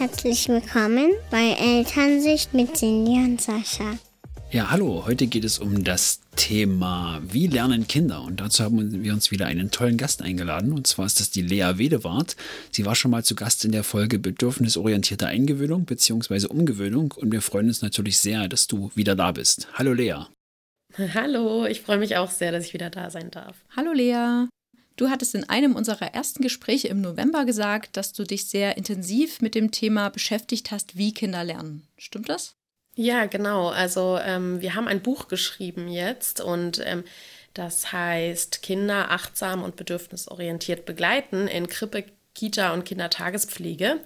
Herzlich willkommen bei Elternsicht mit Cindy und Sascha. Ja, hallo, heute geht es um das Thema Wie lernen Kinder? Und dazu haben wir uns wieder einen tollen Gast eingeladen. Und zwar ist das die Lea Wedewart. Sie war schon mal zu Gast in der Folge Bedürfnisorientierte Eingewöhnung bzw. Umgewöhnung. Und wir freuen uns natürlich sehr, dass du wieder da bist. Hallo Lea. Hallo, ich freue mich auch sehr, dass ich wieder da sein darf. Hallo Lea. Du hattest in einem unserer ersten Gespräche im November gesagt, dass du dich sehr intensiv mit dem Thema beschäftigt hast, wie Kinder lernen. Stimmt das? Ja, genau. Also ähm, wir haben ein Buch geschrieben jetzt und ähm, das heißt Kinder achtsam und bedürfnisorientiert begleiten in Krippe, Kita und Kindertagespflege.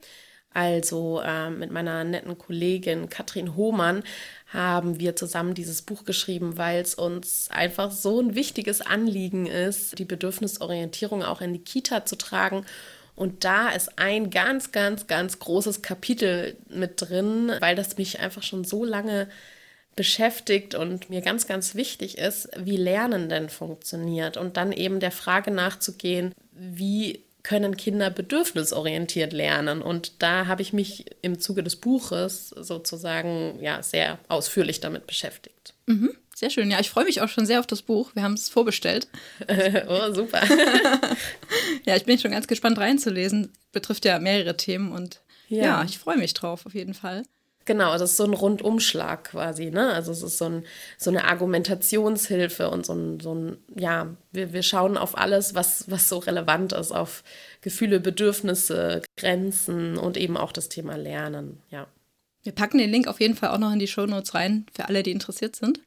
Also äh, mit meiner netten Kollegin Katrin Hohmann haben wir zusammen dieses Buch geschrieben, weil es uns einfach so ein wichtiges Anliegen ist, die Bedürfnisorientierung auch in die Kita zu tragen. Und da ist ein ganz, ganz, ganz großes Kapitel mit drin, weil das mich einfach schon so lange beschäftigt und mir ganz, ganz wichtig ist, wie Lernen denn funktioniert und dann eben der Frage nachzugehen, wie können Kinder bedürfnisorientiert lernen. Und da habe ich mich im Zuge des Buches sozusagen ja sehr ausführlich damit beschäftigt. Mhm, sehr schön. Ja, ich freue mich auch schon sehr auf das Buch. Wir haben es vorbestellt. oh, super. ja, ich bin schon ganz gespannt reinzulesen. Betrifft ja mehrere Themen und ja, ja ich freue mich drauf auf jeden Fall. Genau, das ist so ein Rundumschlag quasi, ne? Also es ist so, ein, so eine Argumentationshilfe und so ein, so ein ja, wir, wir schauen auf alles, was, was so relevant ist, auf Gefühle, Bedürfnisse, Grenzen und eben auch das Thema Lernen, ja. Wir packen den Link auf jeden Fall auch noch in die Shownotes rein, für alle, die interessiert sind.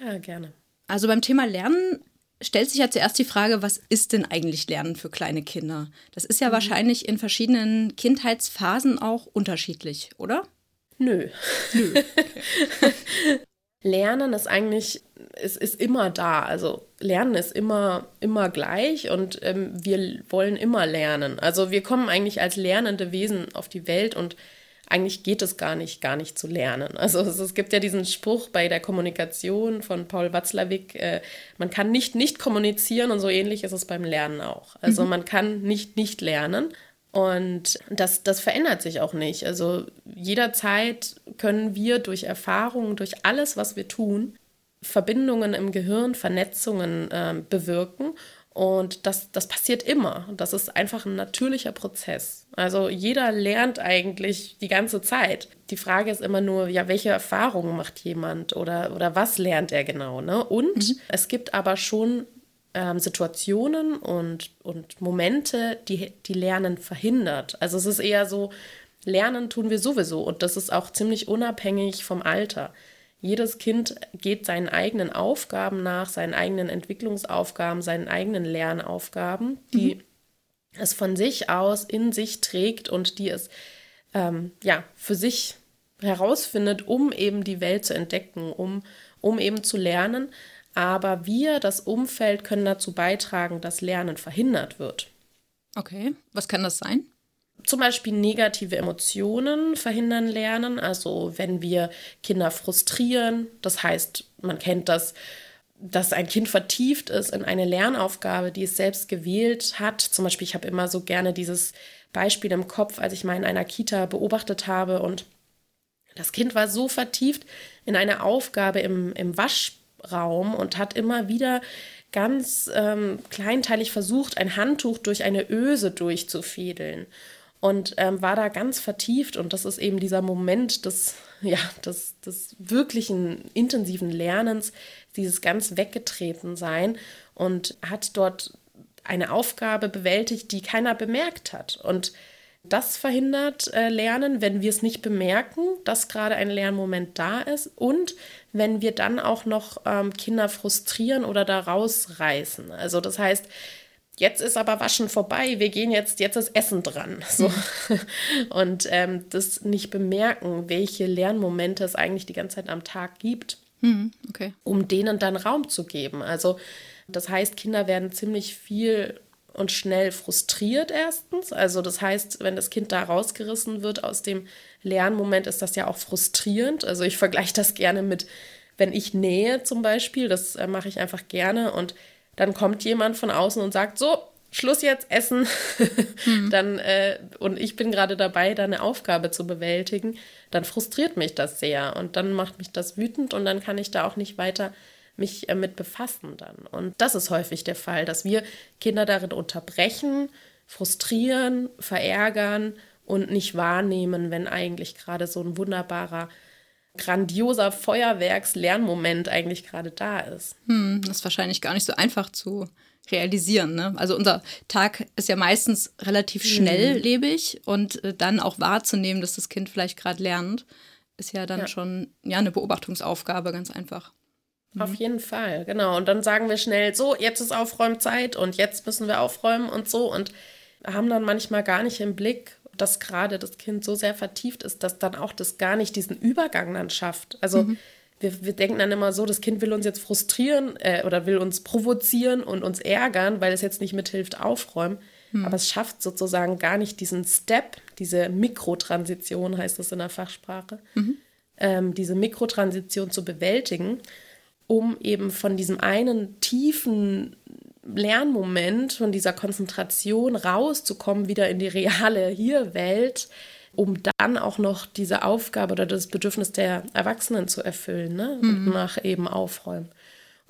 Ja, gerne. Also beim Thema Lernen stellt sich ja zuerst die Frage, was ist denn eigentlich Lernen für kleine Kinder? Das ist ja mhm. wahrscheinlich in verschiedenen Kindheitsphasen auch unterschiedlich, oder? Nö. Nö. Lernen ist eigentlich, es ist immer da. Also Lernen ist immer, immer gleich und ähm, wir wollen immer lernen. Also wir kommen eigentlich als lernende Wesen auf die Welt und eigentlich geht es gar nicht, gar nicht zu lernen. Also es, es gibt ja diesen Spruch bei der Kommunikation von Paul Watzlawick, äh, man kann nicht nicht kommunizieren und so ähnlich ist es beim Lernen auch. Also mhm. man kann nicht nicht lernen. Und das, das verändert sich auch nicht. Also jederzeit können wir durch Erfahrungen, durch alles, was wir tun, Verbindungen im Gehirn, Vernetzungen äh, bewirken. Und das, das passiert immer. Das ist einfach ein natürlicher Prozess. Also jeder lernt eigentlich die ganze Zeit. Die Frage ist immer nur, ja, welche Erfahrungen macht jemand oder, oder was lernt er genau? Ne? Und mhm. es gibt aber schon ähm, Situationen und, und Momente, die, die Lernen verhindert. Also es ist eher so, Lernen tun wir sowieso und das ist auch ziemlich unabhängig vom Alter. Jedes Kind geht seinen eigenen Aufgaben nach, seinen eigenen Entwicklungsaufgaben, seinen eigenen Lernaufgaben, die mhm. es von sich aus in sich trägt und die es ähm, ja für sich herausfindet, um eben die Welt zu entdecken, um, um eben zu lernen aber wir, das Umfeld, können dazu beitragen, dass Lernen verhindert wird. Okay, was kann das sein? Zum Beispiel negative Emotionen verhindern Lernen. Also wenn wir Kinder frustrieren, das heißt, man kennt das, dass ein Kind vertieft ist in eine Lernaufgabe, die es selbst gewählt hat. Zum Beispiel, ich habe immer so gerne dieses Beispiel im Kopf, als ich mal in einer Kita beobachtet habe und das Kind war so vertieft in eine Aufgabe im, im Wasch Raum und hat immer wieder ganz ähm, kleinteilig versucht, ein Handtuch durch eine Öse durchzufädeln und ähm, war da ganz vertieft und das ist eben dieser Moment des, ja, des, des wirklichen intensiven Lernens, dieses ganz weggetreten sein und hat dort eine Aufgabe bewältigt, die keiner bemerkt hat und das verhindert äh, Lernen, wenn wir es nicht bemerken, dass gerade ein Lernmoment da ist und wenn wir dann auch noch ähm, Kinder frustrieren oder da rausreißen. Also das heißt, jetzt ist aber Waschen vorbei, wir gehen jetzt, jetzt ist Essen dran. So. Und ähm, das nicht bemerken, welche Lernmomente es eigentlich die ganze Zeit am Tag gibt, mhm, okay. um denen dann Raum zu geben. Also das heißt, Kinder werden ziemlich viel und schnell frustriert erstens. Also das heißt, wenn das Kind da rausgerissen wird aus dem Lernmoment, ist das ja auch frustrierend. Also ich vergleiche das gerne mit, wenn ich nähe zum Beispiel, das äh, mache ich einfach gerne und dann kommt jemand von außen und sagt, so, Schluss jetzt, essen. Mhm. dann, äh, und ich bin gerade dabei, da eine Aufgabe zu bewältigen, dann frustriert mich das sehr und dann macht mich das wütend und dann kann ich da auch nicht weiter mich äh, mit befassen dann. Und das ist häufig der Fall, dass wir Kinder darin unterbrechen, frustrieren, verärgern und nicht wahrnehmen, wenn eigentlich gerade so ein wunderbarer grandioser Feuerwerks-Lernmoment eigentlich gerade da ist. Hm, das ist wahrscheinlich gar nicht so einfach zu realisieren. Ne? Also unser Tag ist ja meistens relativ hm. schnelllebig mhm. und äh, dann auch wahrzunehmen, dass das Kind vielleicht gerade lernt, ist ja dann ja. schon ja, eine Beobachtungsaufgabe, ganz einfach. Mhm. Auf jeden Fall, genau. Und dann sagen wir schnell, so, jetzt ist Aufräumzeit und jetzt müssen wir aufräumen und so und haben dann manchmal gar nicht im Blick, dass gerade das Kind so sehr vertieft ist, dass dann auch das gar nicht diesen Übergang dann schafft. Also mhm. wir, wir denken dann immer so, das Kind will uns jetzt frustrieren äh, oder will uns provozieren und uns ärgern, weil es jetzt nicht mithilft aufräumen. Mhm. Aber es schafft sozusagen gar nicht diesen Step, diese Mikrotransition heißt es in der Fachsprache, mhm. ähm, diese Mikrotransition zu bewältigen, um eben von diesem einen tiefen Lernmoment, von dieser Konzentration rauszukommen, wieder in die reale Hier-Welt, um dann auch noch diese Aufgabe oder das Bedürfnis der Erwachsenen zu erfüllen, ne? Mhm. nach eben Aufräumen.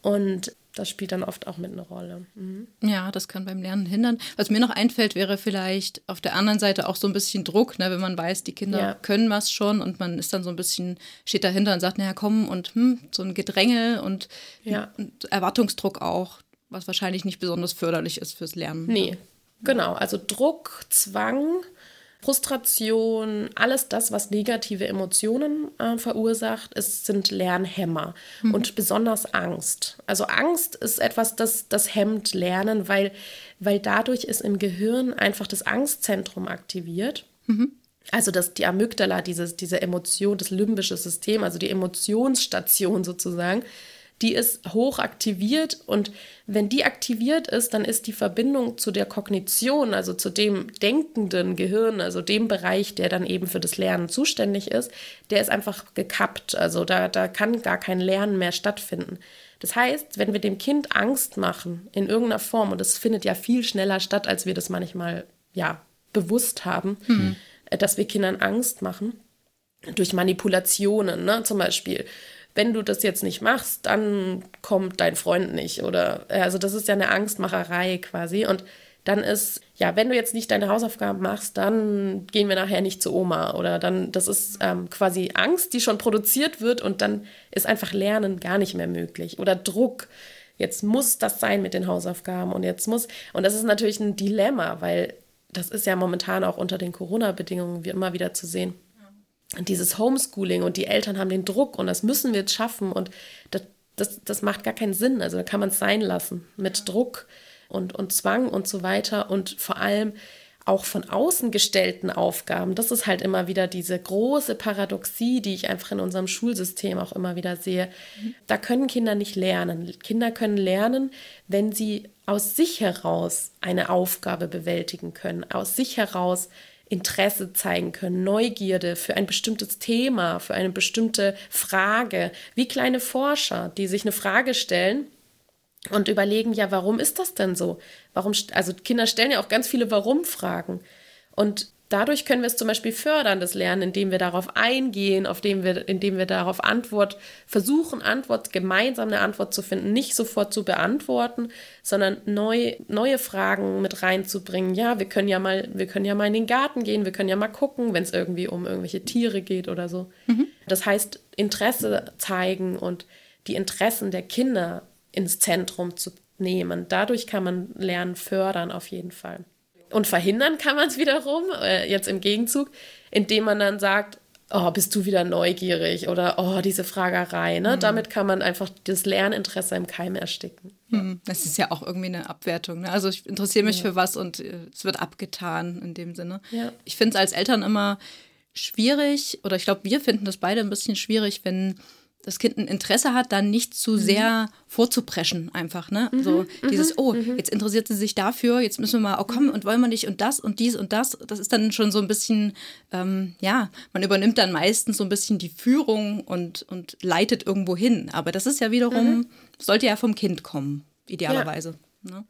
Und das spielt dann oft auch mit eine Rolle. Mhm. Ja, das kann beim Lernen hindern. Was mir noch einfällt, wäre vielleicht auf der anderen Seite auch so ein bisschen Druck, ne, wenn man weiß, die Kinder ja. können was schon und man ist dann so ein bisschen, steht dahinter und sagt, naja, komm und hm, so ein Gedränge und, ja. und Erwartungsdruck auch was wahrscheinlich nicht besonders förderlich ist fürs Lernen. Nee, genau. Also Druck, Zwang, Frustration, alles das, was negative Emotionen äh, verursacht, ist, sind Lernhämmer mhm. und besonders Angst. Also Angst ist etwas, das, das hemmt Lernen, weil, weil dadurch ist im Gehirn einfach das Angstzentrum aktiviert. Mhm. Also das, die Amygdala, dieses, diese Emotion, das limbische System, also die Emotionsstation sozusagen, die ist hoch aktiviert und wenn die aktiviert ist, dann ist die Verbindung zu der Kognition, also zu dem denkenden Gehirn, also dem Bereich, der dann eben für das Lernen zuständig ist, der ist einfach gekappt. Also da, da kann gar kein Lernen mehr stattfinden. Das heißt, wenn wir dem Kind Angst machen in irgendeiner Form, und das findet ja viel schneller statt, als wir das manchmal ja bewusst haben, mhm. dass wir Kindern Angst machen, durch Manipulationen, ne? zum Beispiel wenn du das jetzt nicht machst, dann kommt dein Freund nicht. Oder also das ist ja eine Angstmacherei quasi. Und dann ist, ja, wenn du jetzt nicht deine Hausaufgaben machst, dann gehen wir nachher nicht zu Oma. Oder dann, das ist ähm, quasi Angst, die schon produziert wird und dann ist einfach Lernen gar nicht mehr möglich. Oder Druck. Jetzt muss das sein mit den Hausaufgaben und jetzt muss, und das ist natürlich ein Dilemma, weil das ist ja momentan auch unter den Corona-Bedingungen wie immer wieder zu sehen dieses Homeschooling und die Eltern haben den Druck und das müssen wir jetzt schaffen und das, das, das macht gar keinen Sinn. Also da kann man es sein lassen mit Druck und, und Zwang und so weiter und vor allem auch von außen gestellten Aufgaben. Das ist halt immer wieder diese große Paradoxie, die ich einfach in unserem Schulsystem auch immer wieder sehe. Da können Kinder nicht lernen. Kinder können lernen, wenn sie aus sich heraus eine Aufgabe bewältigen können, aus sich heraus Interesse zeigen können, Neugierde für ein bestimmtes Thema, für eine bestimmte Frage, wie kleine Forscher, die sich eine Frage stellen und überlegen, ja, warum ist das denn so? Warum, also Kinder stellen ja auch ganz viele Warum-Fragen. Und Dadurch können wir es zum Beispiel fördern, das Lernen, indem wir darauf eingehen, auf dem wir, indem wir darauf Antwort versuchen, Antwort, gemeinsam eine Antwort zu finden, nicht sofort zu beantworten, sondern neu, neue Fragen mit reinzubringen. Ja, wir können ja mal, wir können ja mal in den Garten gehen, wir können ja mal gucken, wenn es irgendwie um irgendwelche Tiere geht oder so. Mhm. Das heißt, Interesse zeigen und die Interessen der Kinder ins Zentrum zu nehmen. Dadurch kann man Lernen fördern, auf jeden Fall. Und verhindern kann man es wiederum, äh, jetzt im Gegenzug, indem man dann sagt, oh, bist du wieder neugierig oder oh, diese Fragerei. Ne? Mhm. Damit kann man einfach das Lerninteresse im Keim ersticken. Mhm. Das ist ja auch irgendwie eine Abwertung. Ne? Also ich interessiere mich ja. für was und äh, es wird abgetan in dem Sinne. Ja. Ich finde es als Eltern immer schwierig, oder ich glaube, wir finden das beide ein bisschen schwierig, wenn das Kind ein Interesse hat, dann nicht zu mhm. sehr vorzupreschen einfach, ne? Mhm, so mhm, dieses, oh, mhm. jetzt interessiert sie sich dafür, jetzt müssen wir mal, oh komm, und wollen wir nicht und das und dies und das. Das ist dann schon so ein bisschen, ähm, ja, man übernimmt dann meistens so ein bisschen die Führung und, und leitet irgendwo hin. Aber das ist ja wiederum, mhm. sollte ja vom Kind kommen, idealerweise. Ja. Ne?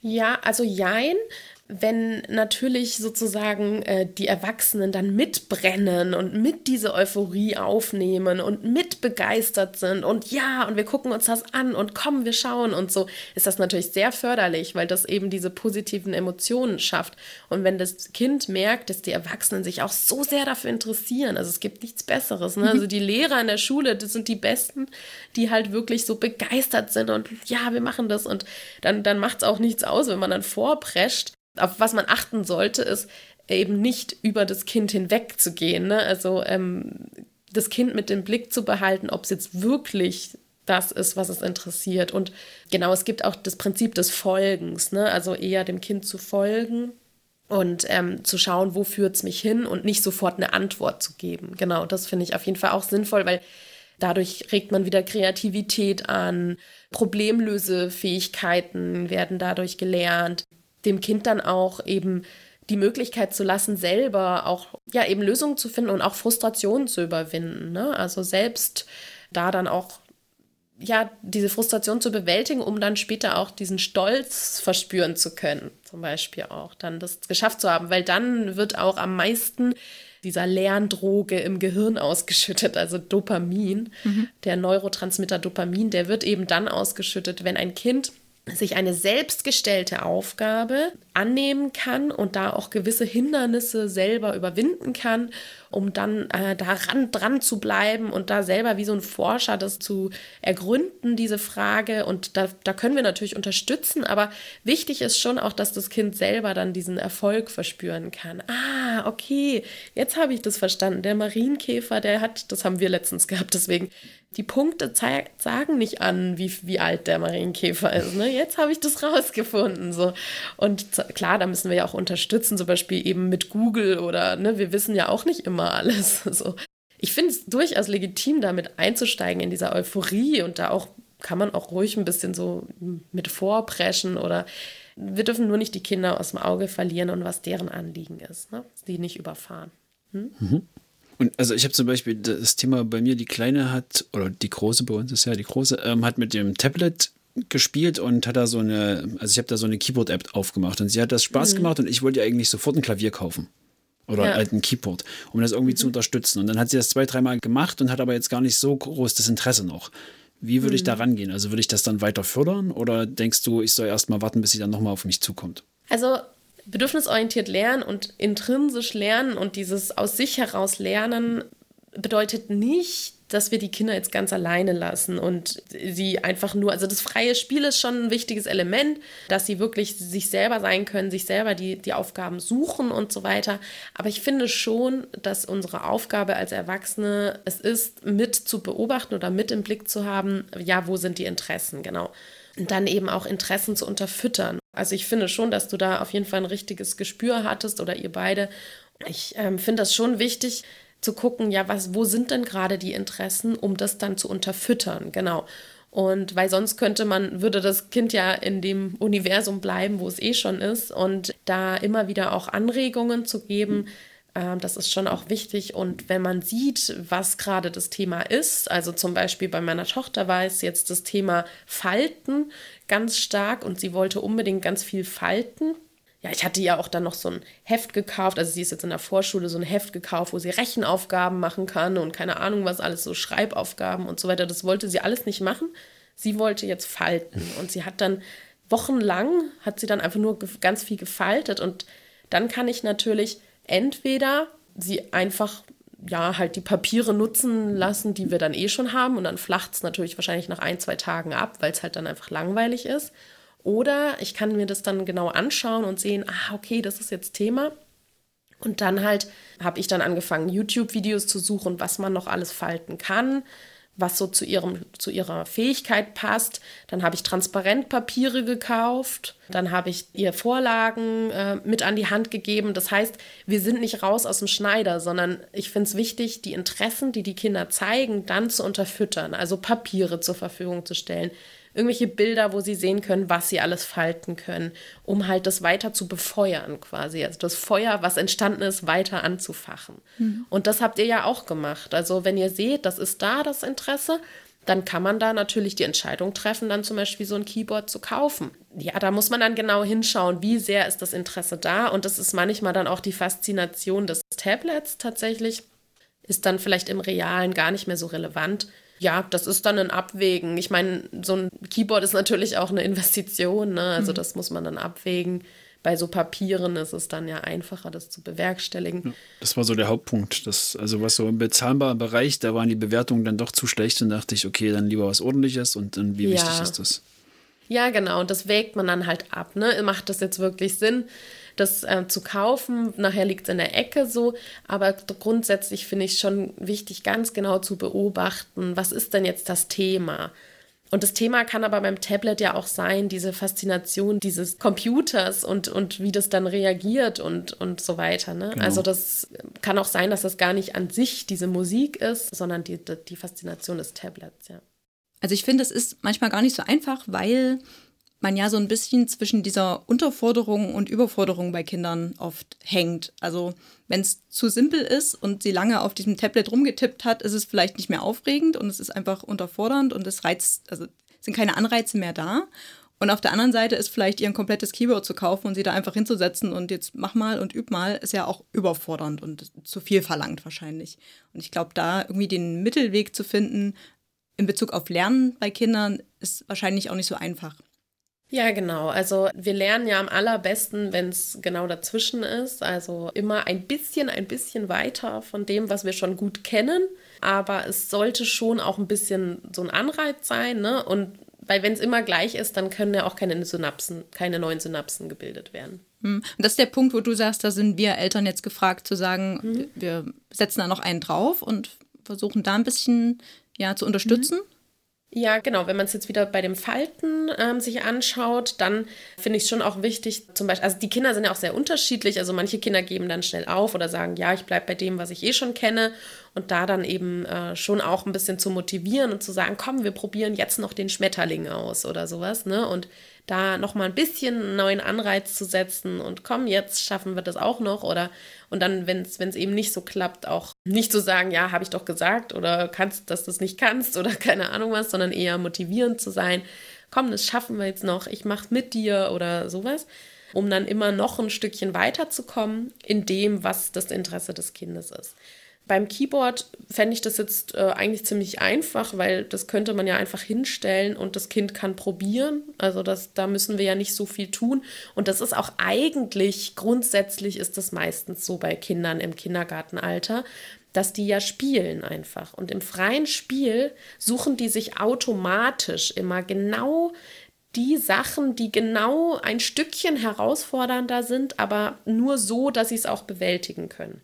Ja, also jein wenn natürlich sozusagen äh, die Erwachsenen dann mitbrennen und mit diese Euphorie aufnehmen und mit begeistert sind und ja, und wir gucken uns das an und kommen, wir schauen und so, ist das natürlich sehr förderlich, weil das eben diese positiven Emotionen schafft. Und wenn das Kind merkt, dass die Erwachsenen sich auch so sehr dafür interessieren, also es gibt nichts Besseres, ne? also die Lehrer in der Schule, das sind die Besten, die halt wirklich so begeistert sind und ja, wir machen das und dann, dann macht es auch nichts aus, wenn man dann vorprescht auf was man achten sollte, ist eben nicht über das Kind hinweg zu gehen. Ne? Also ähm, das Kind mit dem Blick zu behalten, ob es jetzt wirklich das ist, was es interessiert. Und genau, es gibt auch das Prinzip des Folgens, ne? also eher dem Kind zu folgen und ähm, zu schauen, wo führt es mich hin und nicht sofort eine Antwort zu geben. Genau, das finde ich auf jeden Fall auch sinnvoll, weil dadurch regt man wieder Kreativität an, Problemlösefähigkeiten werden dadurch gelernt dem Kind dann auch eben die Möglichkeit zu lassen, selber auch ja eben Lösungen zu finden und auch Frustrationen zu überwinden. Ne? Also selbst da dann auch ja diese Frustration zu bewältigen, um dann später auch diesen Stolz verspüren zu können, zum Beispiel auch dann das geschafft zu haben, weil dann wird auch am meisten dieser Lerndroge im Gehirn ausgeschüttet, also Dopamin, mhm. der Neurotransmitter Dopamin, der wird eben dann ausgeschüttet, wenn ein Kind sich eine selbstgestellte Aufgabe annehmen kann und da auch gewisse Hindernisse selber überwinden kann, um dann äh, daran dran zu bleiben und da selber wie so ein Forscher das zu ergründen, diese Frage. Und da, da können wir natürlich unterstützen, aber wichtig ist schon auch, dass das Kind selber dann diesen Erfolg verspüren kann. Ah, okay, jetzt habe ich das verstanden. Der Marienkäfer, der hat, das haben wir letztens gehabt, deswegen die Punkte sagen nicht an, wie, wie alt der Marienkäfer ist. Ne? Jetzt habe ich das rausgefunden. So. Und klar, da müssen wir ja auch unterstützen, zum Beispiel eben mit Google oder ne, wir wissen ja auch nicht immer alles. So. Ich finde es durchaus legitim, damit einzusteigen in dieser Euphorie und da auch kann man auch ruhig ein bisschen so mit vorpreschen oder wir dürfen nur nicht die Kinder aus dem Auge verlieren und was deren Anliegen ist, ne? die nicht überfahren. Hm? Mhm. Und also ich habe zum Beispiel das Thema bei mir, die Kleine hat, oder die Große bei uns ist ja die Große, ähm, hat mit dem Tablet gespielt und hat da so eine, also ich habe da so eine Keyboard-App aufgemacht und sie hat das Spaß mhm. gemacht und ich wollte ihr eigentlich sofort ein Klavier kaufen. Oder ja. halt ein Keyboard, um das irgendwie mhm. zu unterstützen. Und dann hat sie das zwei, dreimal gemacht und hat aber jetzt gar nicht so groß das Interesse noch. Wie würde mhm. ich da mhm. rangehen? Also würde ich das dann weiter fördern oder denkst du, ich soll erst mal warten, bis sie dann nochmal auf mich zukommt? Also bedürfnisorientiert lernen und intrinsisch lernen und dieses aus sich heraus lernen bedeutet nicht, dass wir die Kinder jetzt ganz alleine lassen und sie einfach nur, also das freie Spiel ist schon ein wichtiges Element, dass sie wirklich sich selber sein können, sich selber die, die Aufgaben suchen und so weiter. Aber ich finde schon, dass unsere Aufgabe als Erwachsene es ist, mit zu beobachten oder mit im Blick zu haben, ja, wo sind die Interessen, genau. Und dann eben auch Interessen zu unterfüttern. Also ich finde schon, dass du da auf jeden Fall ein richtiges Gespür hattest oder ihr beide. Ich ähm, finde das schon wichtig zu gucken, ja, was, wo sind denn gerade die Interessen, um das dann zu unterfüttern, genau. Und weil sonst könnte man, würde das Kind ja in dem Universum bleiben, wo es eh schon ist. Und da immer wieder auch Anregungen zu geben, das ist schon auch wichtig. Und wenn man sieht, was gerade das Thema ist, also zum Beispiel bei meiner Tochter war es jetzt das Thema Falten ganz stark und sie wollte unbedingt ganz viel falten. Ja, ich hatte ja auch dann noch so ein Heft gekauft, also sie ist jetzt in der Vorschule so ein Heft gekauft, wo sie Rechenaufgaben machen kann und keine Ahnung was alles, so Schreibaufgaben und so weiter. Das wollte sie alles nicht machen. Sie wollte jetzt falten und sie hat dann wochenlang, hat sie dann einfach nur ganz viel gefaltet und dann kann ich natürlich entweder sie einfach ja, halt die Papiere nutzen lassen, die wir dann eh schon haben und dann flacht es natürlich wahrscheinlich nach ein, zwei Tagen ab, weil es halt dann einfach langweilig ist. Oder ich kann mir das dann genau anschauen und sehen, ah, okay, das ist jetzt Thema. Und dann halt habe ich dann angefangen, YouTube-Videos zu suchen, was man noch alles falten kann was so zu, ihrem, zu ihrer Fähigkeit passt. Dann habe ich Transparentpapiere gekauft. Dann habe ich ihr Vorlagen äh, mit an die Hand gegeben. Das heißt, wir sind nicht raus aus dem Schneider, sondern ich finde es wichtig, die Interessen, die die Kinder zeigen, dann zu unterfüttern. Also Papiere zur Verfügung zu stellen, irgendwelche Bilder, wo sie sehen können, was sie alles falten können, um halt das weiter zu befeuern quasi. Also das Feuer, was entstanden ist, weiter anzufachen. Mhm. Und das habt ihr ja auch gemacht. Also wenn ihr seht, das ist da das Interesse, dann kann man da natürlich die Entscheidung treffen, dann zum Beispiel so ein Keyboard zu kaufen. Ja, da muss man dann genau hinschauen, wie sehr ist das Interesse da. Und das ist manchmal dann auch die Faszination des Tablets tatsächlich, ist dann vielleicht im Realen gar nicht mehr so relevant. Ja, das ist dann ein Abwägen. Ich meine, so ein Keyboard ist natürlich auch eine Investition, ne? also mhm. das muss man dann abwägen bei so Papieren ist es dann ja einfacher, das zu bewerkstelligen. Ja, das war so der Hauptpunkt. Das, also was so im bezahlbaren Bereich, da waren die Bewertungen dann doch zu schlecht und dachte ich, okay, dann lieber was ordentliches und dann wie ja. wichtig ist das? Ja, genau. Und das wägt man dann halt ab. Ne? Macht das jetzt wirklich Sinn, das äh, zu kaufen? Nachher liegt es in der Ecke so. Aber grundsätzlich finde ich schon wichtig, ganz genau zu beobachten, was ist denn jetzt das Thema? Und das Thema kann aber beim Tablet ja auch sein, diese Faszination dieses Computers und, und wie das dann reagiert und, und so weiter. Ne? Genau. Also das kann auch sein, dass das gar nicht an sich diese Musik ist, sondern die, die Faszination des Tablets, ja. Also ich finde, es ist manchmal gar nicht so einfach, weil man ja so ein bisschen zwischen dieser Unterforderung und Überforderung bei Kindern oft hängt. Also wenn es zu simpel ist und sie lange auf diesem Tablet rumgetippt hat, ist es vielleicht nicht mehr aufregend und es ist einfach unterfordernd und es reizt, also sind keine Anreize mehr da. Und auf der anderen Seite ist vielleicht ihr ein komplettes Keyboard zu kaufen und sie da einfach hinzusetzen und jetzt mach mal und üb mal, ist ja auch überfordernd und zu viel verlangt wahrscheinlich. Und ich glaube, da irgendwie den Mittelweg zu finden in Bezug auf Lernen bei Kindern ist wahrscheinlich auch nicht so einfach. Ja, genau. Also wir lernen ja am allerbesten, wenn es genau dazwischen ist. Also immer ein bisschen, ein bisschen weiter von dem, was wir schon gut kennen. Aber es sollte schon auch ein bisschen so ein Anreiz sein. Ne? Und weil wenn es immer gleich ist, dann können ja auch keine Synapsen, keine neuen Synapsen gebildet werden. Hm. Und das ist der Punkt, wo du sagst, da sind wir Eltern jetzt gefragt zu sagen, mhm. wir setzen da noch einen drauf und versuchen da ein bisschen ja, zu unterstützen. Mhm. Ja, genau. Wenn man es jetzt wieder bei dem Falten ähm, sich anschaut, dann finde ich es schon auch wichtig, zum Beispiel, also die Kinder sind ja auch sehr unterschiedlich. Also manche Kinder geben dann schnell auf oder sagen, ja, ich bleibe bei dem, was ich eh schon kenne. Und da dann eben äh, schon auch ein bisschen zu motivieren und zu sagen, komm, wir probieren jetzt noch den Schmetterling aus oder sowas. Ne? Und da nochmal ein bisschen einen neuen Anreiz zu setzen und komm, jetzt schaffen wir das auch noch oder und dann, wenn es eben nicht so klappt, auch nicht zu sagen, ja, habe ich doch gesagt oder kannst, dass du es nicht kannst oder keine Ahnung was, sondern eher motivierend zu sein, komm, das schaffen wir jetzt noch, ich mache mit dir oder sowas, um dann immer noch ein Stückchen weiterzukommen in dem, was das Interesse des Kindes ist. Beim Keyboard fände ich das jetzt äh, eigentlich ziemlich einfach, weil das könnte man ja einfach hinstellen und das Kind kann probieren. Also das, da müssen wir ja nicht so viel tun. Und das ist auch eigentlich, grundsätzlich ist das meistens so bei Kindern im Kindergartenalter, dass die ja spielen einfach. Und im freien Spiel suchen die sich automatisch immer genau die Sachen, die genau ein Stückchen herausfordernder sind, aber nur so, dass sie es auch bewältigen können.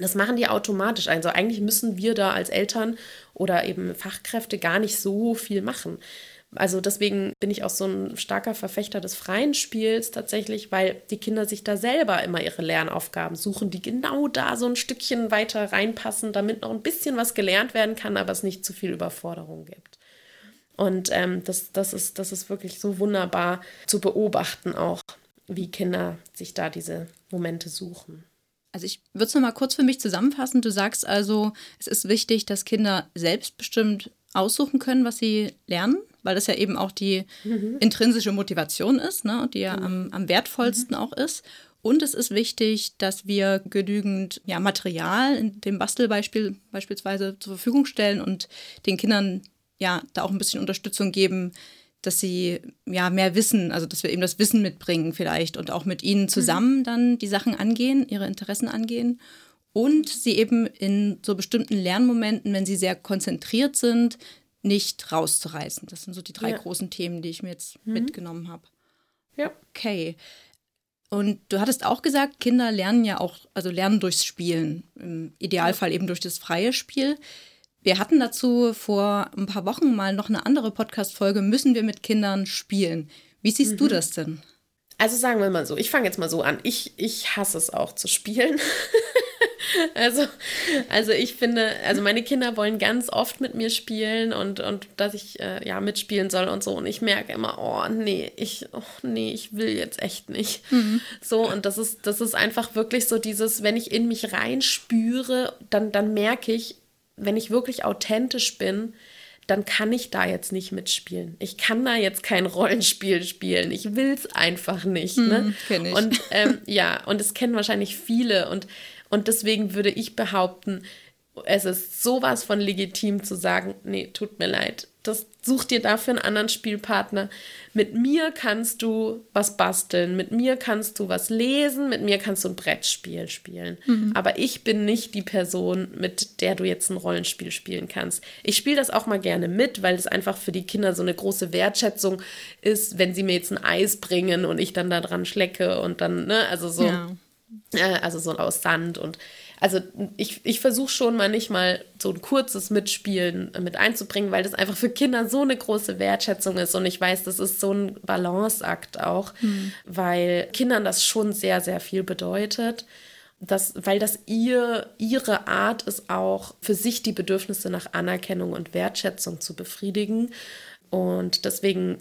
Das machen die automatisch. Also eigentlich müssen wir da als Eltern oder eben Fachkräfte gar nicht so viel machen. Also deswegen bin ich auch so ein starker Verfechter des freien Spiels tatsächlich, weil die Kinder sich da selber immer ihre Lernaufgaben suchen, die genau da so ein Stückchen weiter reinpassen, damit noch ein bisschen was gelernt werden kann, aber es nicht zu viel Überforderung gibt. Und ähm, das, das, ist, das ist wirklich so wunderbar zu beobachten auch, wie Kinder sich da diese Momente suchen. Also ich würde es nochmal kurz für mich zusammenfassen. Du sagst also, es ist wichtig, dass Kinder selbstbestimmt aussuchen können, was sie lernen, weil das ja eben auch die mhm. intrinsische Motivation ist, ne, die ja mhm. am, am, wertvollsten mhm. auch ist. Und es ist wichtig, dass wir genügend ja, Material in dem Bastelbeispiel beispielsweise zur Verfügung stellen und den Kindern ja da auch ein bisschen Unterstützung geben, dass sie ja mehr wissen, also dass wir eben das Wissen mitbringen vielleicht und auch mit ihnen zusammen mhm. dann die Sachen angehen, ihre Interessen angehen und sie eben in so bestimmten Lernmomenten, wenn sie sehr konzentriert sind, nicht rauszureißen. Das sind so die drei ja. großen Themen, die ich mir jetzt mhm. mitgenommen habe. Ja. Okay. Und du hattest auch gesagt, Kinder lernen ja auch, also lernen durchs Spielen, im Idealfall eben durch das freie Spiel. Wir hatten dazu vor ein paar Wochen mal noch eine andere Podcast-Folge, müssen wir mit Kindern spielen. Wie siehst mhm. du das denn? Also sagen wir mal so, ich fange jetzt mal so an. Ich, ich hasse es auch zu spielen. also, also ich finde, also meine Kinder wollen ganz oft mit mir spielen und, und dass ich äh, ja mitspielen soll und so. Und ich merke immer, oh nee, ich, oh nee, ich will jetzt echt nicht. Mhm. So, und das ist, das ist einfach wirklich so dieses, wenn ich in mich reinspüre, dann, dann merke ich, wenn ich wirklich authentisch bin, dann kann ich da jetzt nicht mitspielen. Ich kann da jetzt kein Rollenspiel spielen. Ich will es einfach nicht. Hm, ne? Ich. Und ähm, ja, und es kennen wahrscheinlich viele. Und, und deswegen würde ich behaupten, es ist sowas von legitim zu sagen, nee, tut mir leid, das such dir dafür einen anderen Spielpartner. Mit mir kannst du was basteln, mit mir kannst du was lesen, mit mir kannst du ein Brettspiel spielen. Mhm. Aber ich bin nicht die Person, mit der du jetzt ein Rollenspiel spielen kannst. Ich spiele das auch mal gerne mit, weil es einfach für die Kinder so eine große Wertschätzung ist, wenn sie mir jetzt ein Eis bringen und ich dann da dran schlecke und dann, ne, also so, ja. äh, also so aus Sand und also ich, ich versuche schon mal nicht mal so ein kurzes Mitspielen mit einzubringen, weil das einfach für Kinder so eine große Wertschätzung ist. Und ich weiß, das ist so ein Balanceakt auch, mhm. weil Kindern das schon sehr, sehr viel bedeutet. Das, weil das ihr, ihre Art ist auch, für sich die Bedürfnisse nach Anerkennung und Wertschätzung zu befriedigen. Und deswegen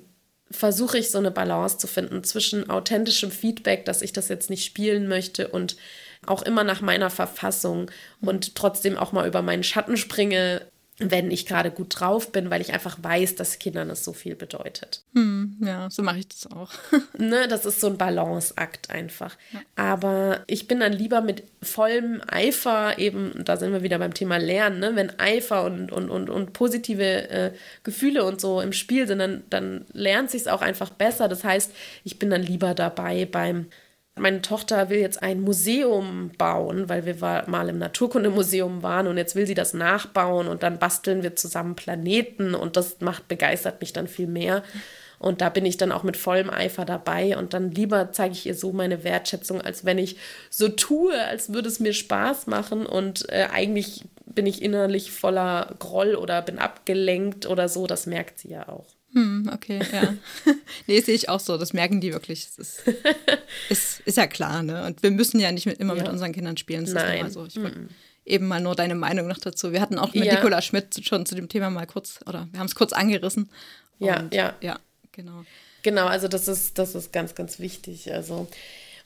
versuche ich so eine Balance zu finden zwischen authentischem Feedback, dass ich das jetzt nicht spielen möchte und auch immer nach meiner Verfassung und trotzdem auch mal über meinen Schatten springe, wenn ich gerade gut drauf bin, weil ich einfach weiß, dass Kindern das so viel bedeutet. Hm, ja, so mache ich das auch. ne, das ist so ein Balanceakt einfach. Ja. Aber ich bin dann lieber mit vollem Eifer, eben, da sind wir wieder beim Thema Lernen, ne? wenn Eifer und, und, und, und positive äh, Gefühle und so im Spiel sind, dann, dann lernt sich es auch einfach besser. Das heißt, ich bin dann lieber dabei beim meine Tochter will jetzt ein Museum bauen, weil wir mal im Naturkundemuseum waren und jetzt will sie das nachbauen und dann basteln wir zusammen Planeten und das macht begeistert mich dann viel mehr. Und da bin ich dann auch mit vollem Eifer dabei und dann lieber zeige ich ihr so meine Wertschätzung, als wenn ich so tue, als würde es mir Spaß machen und äh, eigentlich bin ich innerlich voller Groll oder bin abgelenkt oder so. Das merkt sie ja auch. Hm, okay, ja. nee, sehe ich auch so. Das merken die wirklich. Ist, ist, ist ja klar, ne? Und wir müssen ja nicht mit, immer ja. mit unseren Kindern spielen. Das Nein. ist so. Ich wollte eben mal nur deine Meinung noch dazu. Wir hatten auch mit ja. Nicola Schmidt schon zu dem Thema mal kurz, oder wir haben es kurz angerissen. Ja, ja. Ja, genau. Genau, also das ist, das ist ganz, ganz wichtig. Also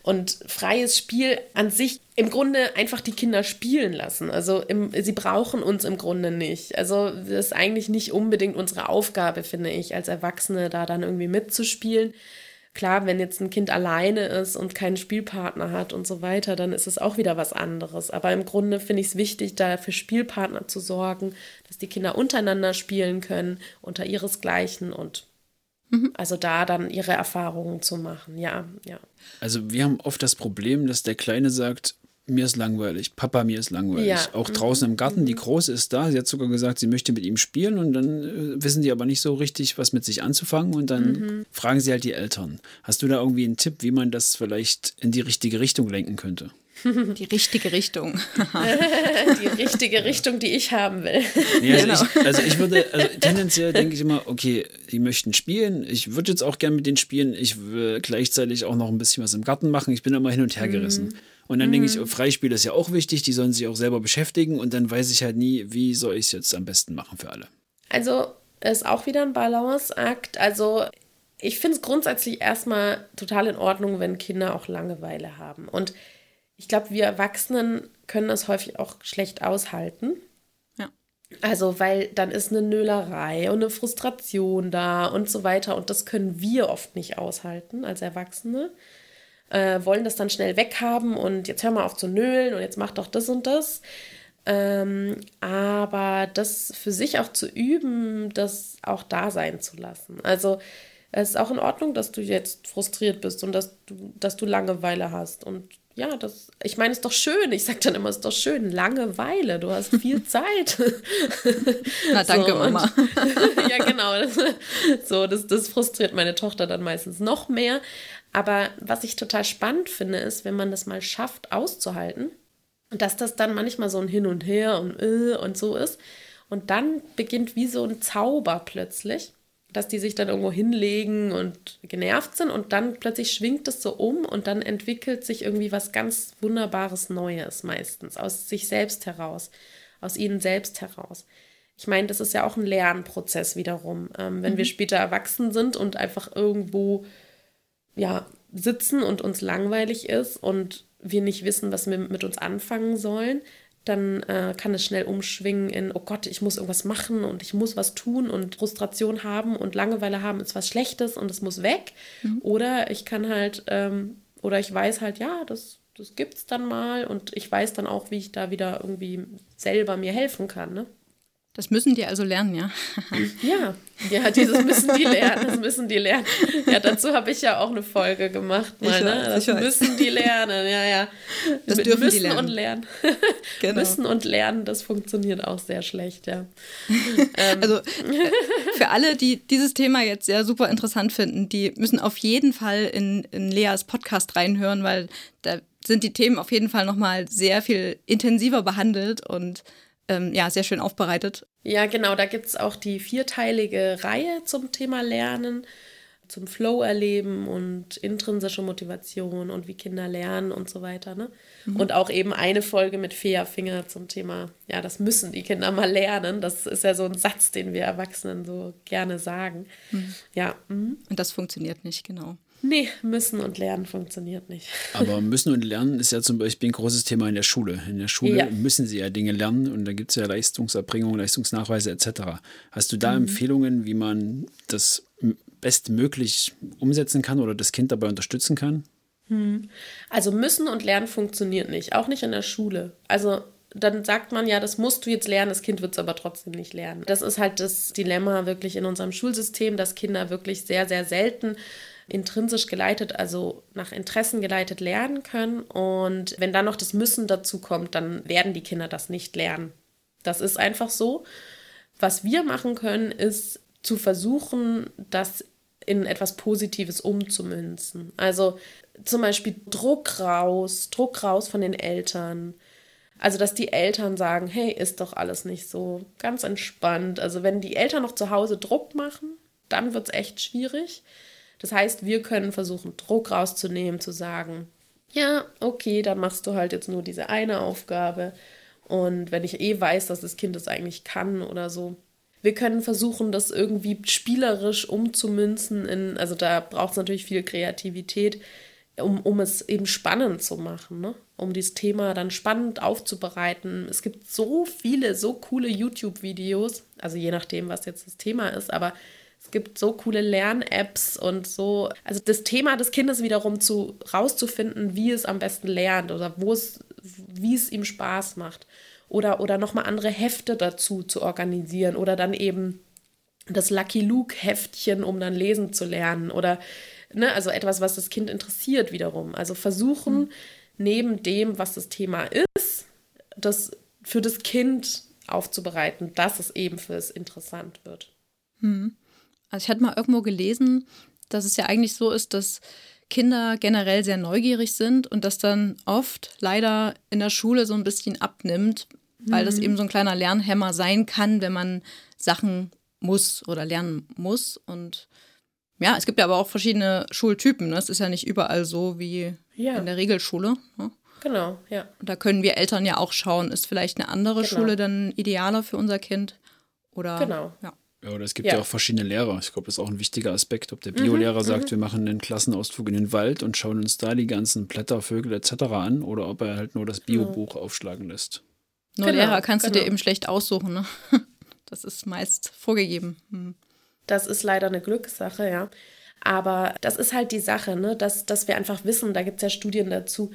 und freies Spiel an sich im Grunde einfach die Kinder spielen lassen. Also im, sie brauchen uns im Grunde nicht. Also das ist eigentlich nicht unbedingt unsere Aufgabe, finde ich, als Erwachsene da dann irgendwie mitzuspielen. Klar, wenn jetzt ein Kind alleine ist und keinen Spielpartner hat und so weiter, dann ist es auch wieder was anderes. Aber im Grunde finde ich es wichtig, da für Spielpartner zu sorgen, dass die Kinder untereinander spielen können, unter ihresgleichen und. Also da dann ihre Erfahrungen zu machen, ja, ja. Also wir haben oft das Problem, dass der Kleine sagt, mir ist langweilig, Papa, mir ist langweilig. Ja. Auch mhm. draußen im Garten, die mhm. Große ist da, sie hat sogar gesagt, sie möchte mit ihm spielen und dann äh, wissen die aber nicht so richtig, was mit sich anzufangen und dann mhm. fragen sie halt die Eltern. Hast du da irgendwie einen Tipp, wie man das vielleicht in die richtige Richtung lenken könnte? Die richtige Richtung. die richtige Richtung, die ich haben will. Nee, also, genau. ich, also, ich, würde, also tendenziell denke ich immer, okay, die möchten spielen. Ich würde jetzt auch gerne mit denen spielen. Ich will gleichzeitig auch noch ein bisschen was im Garten machen. Ich bin immer hin und her gerissen. Mhm. Und dann mhm. denke ich, mhm. Freispiel ist ja auch wichtig, die sollen sich auch selber beschäftigen und dann weiß ich halt nie, wie soll ich es jetzt am besten machen für alle. Also ist auch wieder ein Balanceakt. Also ich finde es grundsätzlich erstmal total in Ordnung, wenn Kinder auch Langeweile haben. Und ich glaube, wir Erwachsenen können das häufig auch schlecht aushalten. Ja. Also, weil dann ist eine Nölerei und eine Frustration da und so weiter. Und das können wir oft nicht aushalten als Erwachsene. Äh, wollen das dann schnell weghaben und jetzt hör mal auf zu nölen und jetzt mach doch das und das. Ähm, aber das für sich auch zu üben, das auch da sein zu lassen. Also es ist auch in Ordnung, dass du jetzt frustriert bist und dass du, dass du Langeweile hast. Und ja, das, ich meine, es ist doch schön. Ich sage dann immer, es ist doch schön. Langeweile, du hast viel Zeit. Na, danke, so, Mama. ja, genau. so, das, das frustriert meine Tochter dann meistens noch mehr. Aber was ich total spannend finde, ist, wenn man das mal schafft, auszuhalten, dass das dann manchmal so ein Hin und Her und, äh, und so ist. Und dann beginnt wie so ein Zauber plötzlich dass die sich dann irgendwo hinlegen und genervt sind und dann plötzlich schwingt es so um und dann entwickelt sich irgendwie was ganz Wunderbares Neues meistens aus sich selbst heraus, aus ihnen selbst heraus. Ich meine, das ist ja auch ein Lernprozess wiederum. Ähm, wenn mhm. wir später erwachsen sind und einfach irgendwo ja, sitzen und uns langweilig ist und wir nicht wissen, was wir mit uns anfangen sollen, dann äh, kann es schnell umschwingen in, oh Gott, ich muss irgendwas machen und ich muss was tun und Frustration haben und Langeweile haben ist was Schlechtes und es muss weg. Mhm. Oder ich kann halt, ähm, oder ich weiß halt, ja, das, das es dann mal und ich weiß dann auch, wie ich da wieder irgendwie selber mir helfen kann. Ne? Das müssen die also lernen, ja? ja, ja, dieses müssen die lernen, das müssen die lernen. Ja, dazu habe ich ja auch eine Folge gemacht, mal, ne? Das müssen die lernen, ja, ja. Das Mit dürfen müssen die lernen. und lernen. Genau. Müssen und lernen, das funktioniert auch sehr schlecht, ja. Ähm. Also für alle, die dieses Thema jetzt sehr super interessant finden, die müssen auf jeden Fall in, in Leas Podcast reinhören, weil da sind die Themen auf jeden Fall nochmal sehr viel intensiver behandelt und ähm, ja, sehr schön aufbereitet. Ja, genau, da gibt es auch die vierteilige Reihe zum Thema Lernen, zum Flow erleben und intrinsische Motivation und wie Kinder lernen und so weiter. Ne? Mhm. Und auch eben eine Folge mit Fea Finger zum Thema, ja, das müssen die Kinder mal lernen. Das ist ja so ein Satz, den wir Erwachsenen so gerne sagen. Mhm. Ja. Mhm. Und das funktioniert nicht, genau. Nee, müssen und lernen funktioniert nicht. Aber müssen und lernen ist ja zum Beispiel ein großes Thema in der Schule. In der Schule ja. müssen sie ja Dinge lernen und da gibt es ja Leistungserbringung, Leistungsnachweise etc. Hast du da mhm. Empfehlungen, wie man das bestmöglich umsetzen kann oder das Kind dabei unterstützen kann? Mhm. Also müssen und lernen funktioniert nicht, auch nicht in der Schule. Also dann sagt man ja, das musst du jetzt lernen, das Kind wird es aber trotzdem nicht lernen. Das ist halt das Dilemma wirklich in unserem Schulsystem, dass Kinder wirklich sehr, sehr selten intrinsisch geleitet, also nach Interessen geleitet lernen können. Und wenn dann noch das Müssen dazu kommt, dann werden die Kinder das nicht lernen. Das ist einfach so. Was wir machen können, ist zu versuchen, das in etwas Positives umzumünzen. Also zum Beispiel Druck raus, Druck raus von den Eltern. Also, dass die Eltern sagen, hey, ist doch alles nicht so ganz entspannt. Also, wenn die Eltern noch zu Hause Druck machen, dann wird es echt schwierig. Das heißt, wir können versuchen, Druck rauszunehmen, zu sagen, ja, okay, dann machst du halt jetzt nur diese eine Aufgabe. Und wenn ich eh weiß, dass das Kind das eigentlich kann oder so. Wir können versuchen, das irgendwie spielerisch umzumünzen. In, also da braucht es natürlich viel Kreativität, um, um es eben spannend zu machen, ne? um dieses Thema dann spannend aufzubereiten. Es gibt so viele, so coole YouTube-Videos, also je nachdem, was jetzt das Thema ist, aber gibt so coole Lern-Apps und so. Also das Thema des Kindes wiederum zu rauszufinden, wie es am besten lernt oder wo es, wie es ihm Spaß macht. Oder, oder nochmal andere Hefte dazu zu organisieren oder dann eben das Lucky Luke-Heftchen, um dann lesen zu lernen. Oder ne, also etwas, was das Kind interessiert wiederum. Also versuchen, mhm. neben dem, was das Thema ist, das für das Kind aufzubereiten, dass es eben für es interessant wird. Mhm. Also ich hatte mal irgendwo gelesen, dass es ja eigentlich so ist, dass Kinder generell sehr neugierig sind und das dann oft leider in der Schule so ein bisschen abnimmt, weil mhm. das eben so ein kleiner Lernhemmer sein kann, wenn man Sachen muss oder lernen muss. Und ja, es gibt ja aber auch verschiedene Schultypen. Ne? Es ist ja nicht überall so wie ja. in der Regelschule. Ne? Genau, ja. Und da können wir Eltern ja auch schauen, ist vielleicht eine andere genau. Schule dann idealer für unser Kind? Oder, genau. Ja. Ja, oder es gibt ja. ja auch verschiedene Lehrer. Ich glaube, das ist auch ein wichtiger Aspekt, ob der Biolehrer mhm, sagt, mhm. wir machen einen Klassenausflug in den Wald und schauen uns da die ganzen Blätter, Vögel etc. an, oder ob er halt nur das Biobuch ja. aufschlagen lässt. Nur genau, Lehrer kannst genau. du dir eben schlecht aussuchen, ne? Das ist meist vorgegeben. Hm. Das ist leider eine Glückssache, ja. Aber das ist halt die Sache, ne? dass, dass wir einfach wissen, da gibt es ja Studien dazu,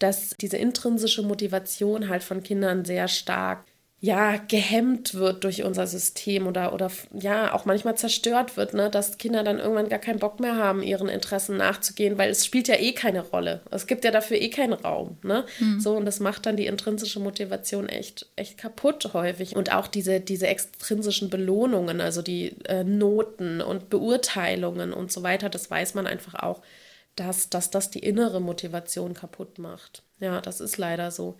dass diese intrinsische Motivation halt von Kindern sehr stark ja, gehemmt wird durch unser System oder, oder ja, auch manchmal zerstört wird, ne, dass Kinder dann irgendwann gar keinen Bock mehr haben, ihren Interessen nachzugehen, weil es spielt ja eh keine Rolle. Es gibt ja dafür eh keinen Raum, ne? Mhm. So, und das macht dann die intrinsische Motivation echt, echt kaputt häufig. Und auch diese, diese extrinsischen Belohnungen, also die äh, Noten und Beurteilungen und so weiter, das weiß man einfach auch, dass, dass das die innere Motivation kaputt macht. Ja, das ist leider so.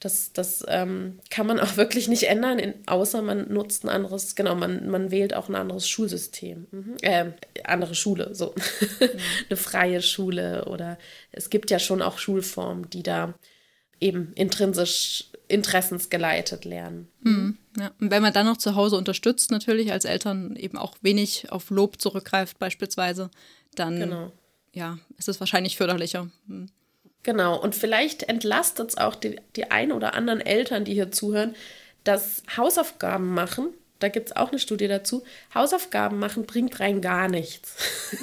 Das, das ähm, kann man auch wirklich nicht ändern, in, außer man nutzt ein anderes, genau, man, man wählt auch ein anderes Schulsystem. Mhm. Äh, andere Schule, so. Mhm. Eine freie Schule oder es gibt ja schon auch Schulformen, die da eben intrinsisch interessensgeleitet lernen. Mhm. Ja. Und wenn man dann noch zu Hause unterstützt, natürlich als Eltern eben auch wenig auf Lob zurückgreift, beispielsweise, dann genau. ja, ist es wahrscheinlich förderlicher. Mhm. Genau, und vielleicht entlastet es auch die, die ein oder anderen Eltern, die hier zuhören, dass Hausaufgaben machen, da gibt es auch eine Studie dazu, Hausaufgaben machen bringt rein gar nichts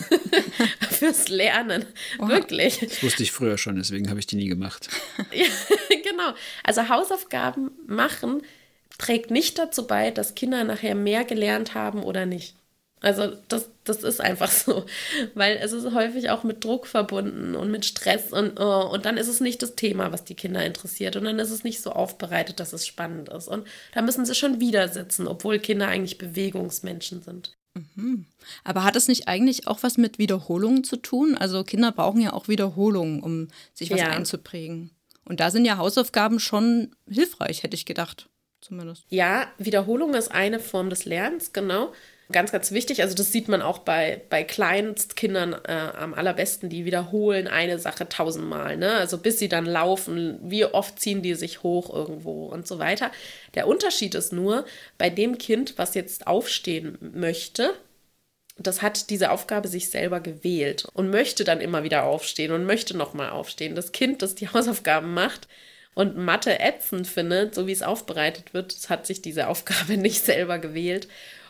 fürs Lernen. Oha. Wirklich. Das wusste ich früher schon, deswegen habe ich die nie gemacht. ja, genau. Also Hausaufgaben machen trägt nicht dazu bei, dass Kinder nachher mehr gelernt haben oder nicht. Also das, das ist einfach so, weil es ist häufig auch mit Druck verbunden und mit Stress und, oh, und dann ist es nicht das Thema, was die Kinder interessiert und dann ist es nicht so aufbereitet, dass es spannend ist. Und da müssen sie schon wieder sitzen, obwohl Kinder eigentlich Bewegungsmenschen sind. Mhm. Aber hat es nicht eigentlich auch was mit Wiederholungen zu tun? Also Kinder brauchen ja auch Wiederholungen, um sich was ja. einzuprägen. Und da sind ja Hausaufgaben schon hilfreich, hätte ich gedacht, zumindest. Ja, Wiederholung ist eine Form des Lernens, genau. Ganz, ganz wichtig. Also das sieht man auch bei, bei Kleinstkindern äh, am allerbesten. Die wiederholen eine Sache tausendmal. Ne? Also bis sie dann laufen, wie oft ziehen die sich hoch irgendwo und so weiter. Der Unterschied ist nur, bei dem Kind, was jetzt aufstehen möchte, das hat diese Aufgabe sich selber gewählt und möchte dann immer wieder aufstehen und möchte nochmal aufstehen. Das Kind, das die Hausaufgaben macht, und Mathe ätzend findet, so wie es aufbereitet wird, hat sich diese Aufgabe nicht selber gewählt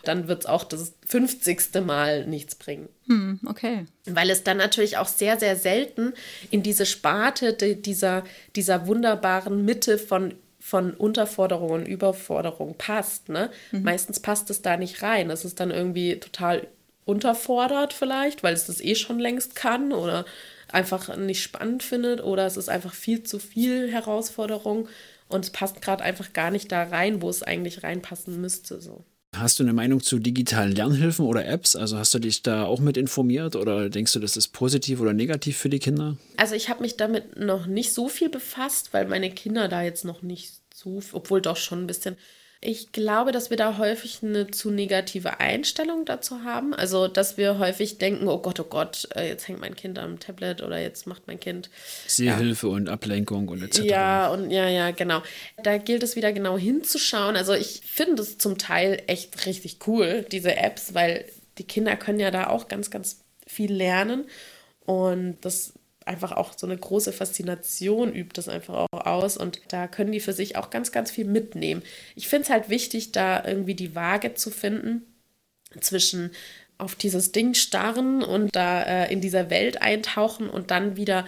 dann wird es auch das 50. Mal nichts bringen. Hm, okay. Weil es dann natürlich auch sehr, sehr selten in diese Sparte dieser, dieser wunderbaren Mitte von von Unterforderung und Überforderung passt. Ne? Mhm. Meistens passt es da nicht rein. Es ist dann irgendwie total unterfordert vielleicht, weil es das eh schon längst kann oder einfach nicht spannend findet oder es ist einfach viel zu viel Herausforderung und es passt gerade einfach gar nicht da rein, wo es eigentlich reinpassen müsste. So. Hast du eine Meinung zu digitalen Lernhilfen oder Apps? Also hast du dich da auch mit informiert oder denkst du, das ist positiv oder negativ für die Kinder? Also ich habe mich damit noch nicht so viel befasst, weil meine Kinder da jetzt noch nicht so, obwohl doch schon ein bisschen ich glaube, dass wir da häufig eine zu negative Einstellung dazu haben. Also, dass wir häufig denken, oh Gott, oh Gott, äh, jetzt hängt mein Kind am Tablet oder jetzt macht mein Kind Sehhilfe ja. und Ablenkung und etc. Ja, und ja, ja, genau. Da gilt es wieder genau hinzuschauen. Also, ich finde es zum Teil echt richtig cool, diese Apps, weil die Kinder können ja da auch ganz, ganz viel lernen. Und das einfach auch so eine große Faszination übt das einfach auch aus und da können die für sich auch ganz, ganz viel mitnehmen. Ich finde es halt wichtig, da irgendwie die Waage zu finden zwischen auf dieses Ding starren und da äh, in dieser Welt eintauchen und dann wieder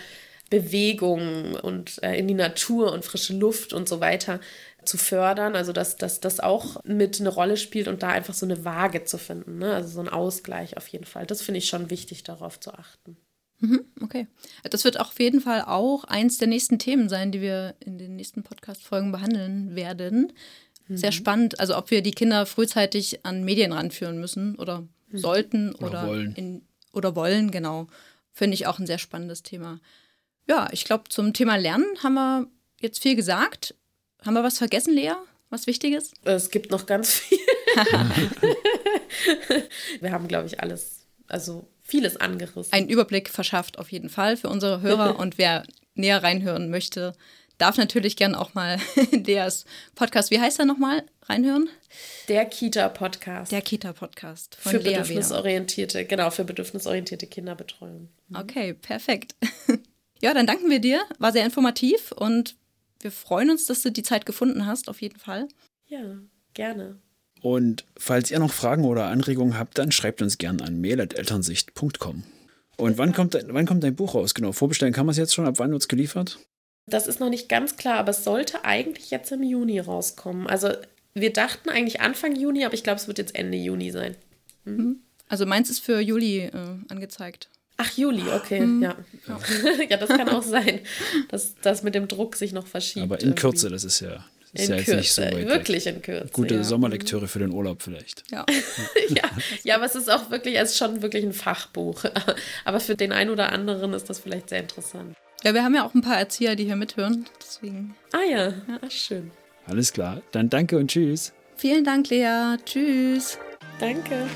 Bewegung und äh, in die Natur und frische Luft und so weiter zu fördern, also dass, dass das auch mit eine Rolle spielt und da einfach so eine Waage zu finden, ne? also so ein Ausgleich auf jeden Fall. Das finde ich schon wichtig, darauf zu achten. Mhm, okay. Das wird auf jeden Fall auch eins der nächsten Themen sein, die wir in den nächsten Podcast-Folgen behandeln werden. Sehr mhm. spannend, also ob wir die Kinder frühzeitig an Medien ranführen müssen oder mhm. sollten oder, oder, wollen. In, oder wollen, genau. Finde ich auch ein sehr spannendes Thema. Ja, ich glaube, zum Thema Lernen haben wir jetzt viel gesagt. Haben wir was vergessen, Lea? Was Wichtiges? Es gibt noch ganz viel. wir haben, glaube ich, alles, also vieles angerissen. Einen Überblick verschafft auf jeden Fall für unsere Hörer und wer näher reinhören möchte, darf natürlich gern auch mal Leas Podcast, wie heißt er nochmal, reinhören? Der Kita-Podcast. Der Kita-Podcast von Für Lea bedürfnisorientierte, wieder. genau, für bedürfnisorientierte Kinderbetreuung. Mhm. Okay, perfekt. Ja, dann danken wir dir. War sehr informativ und wir freuen uns, dass du die Zeit gefunden hast, auf jeden Fall. Ja, gerne. Und falls ihr noch Fragen oder Anregungen habt, dann schreibt uns gerne an mail.elternsicht.com. Und wann kommt, wann kommt dein Buch raus? Genau, vorbestellen kann man es jetzt schon. Ab wann wird es geliefert? Das ist noch nicht ganz klar, aber es sollte eigentlich jetzt im Juni rauskommen. Also wir dachten eigentlich Anfang Juni, aber ich glaube, es wird jetzt Ende Juni sein. Mhm. Also meins ist für Juli äh, angezeigt. Ach, Juli, okay, mhm. ja. Ja. das kann auch sein, dass das mit dem Druck sich noch verschiebt. Aber in Kürze, das ist ja ist in ja Kürze, so wirklich weg. in Kürze. Gute ja. Sommerlektüre für den Urlaub vielleicht. Ja. ja. ja, aber es ist auch wirklich, es ist schon wirklich ein Fachbuch. Aber für den einen oder anderen ist das vielleicht sehr interessant. Ja, wir haben ja auch ein paar Erzieher, die hier mithören. Deswegen. Ah ja, ja schön. Alles klar. Dann danke und tschüss. Vielen Dank, Lea. Tschüss. Danke.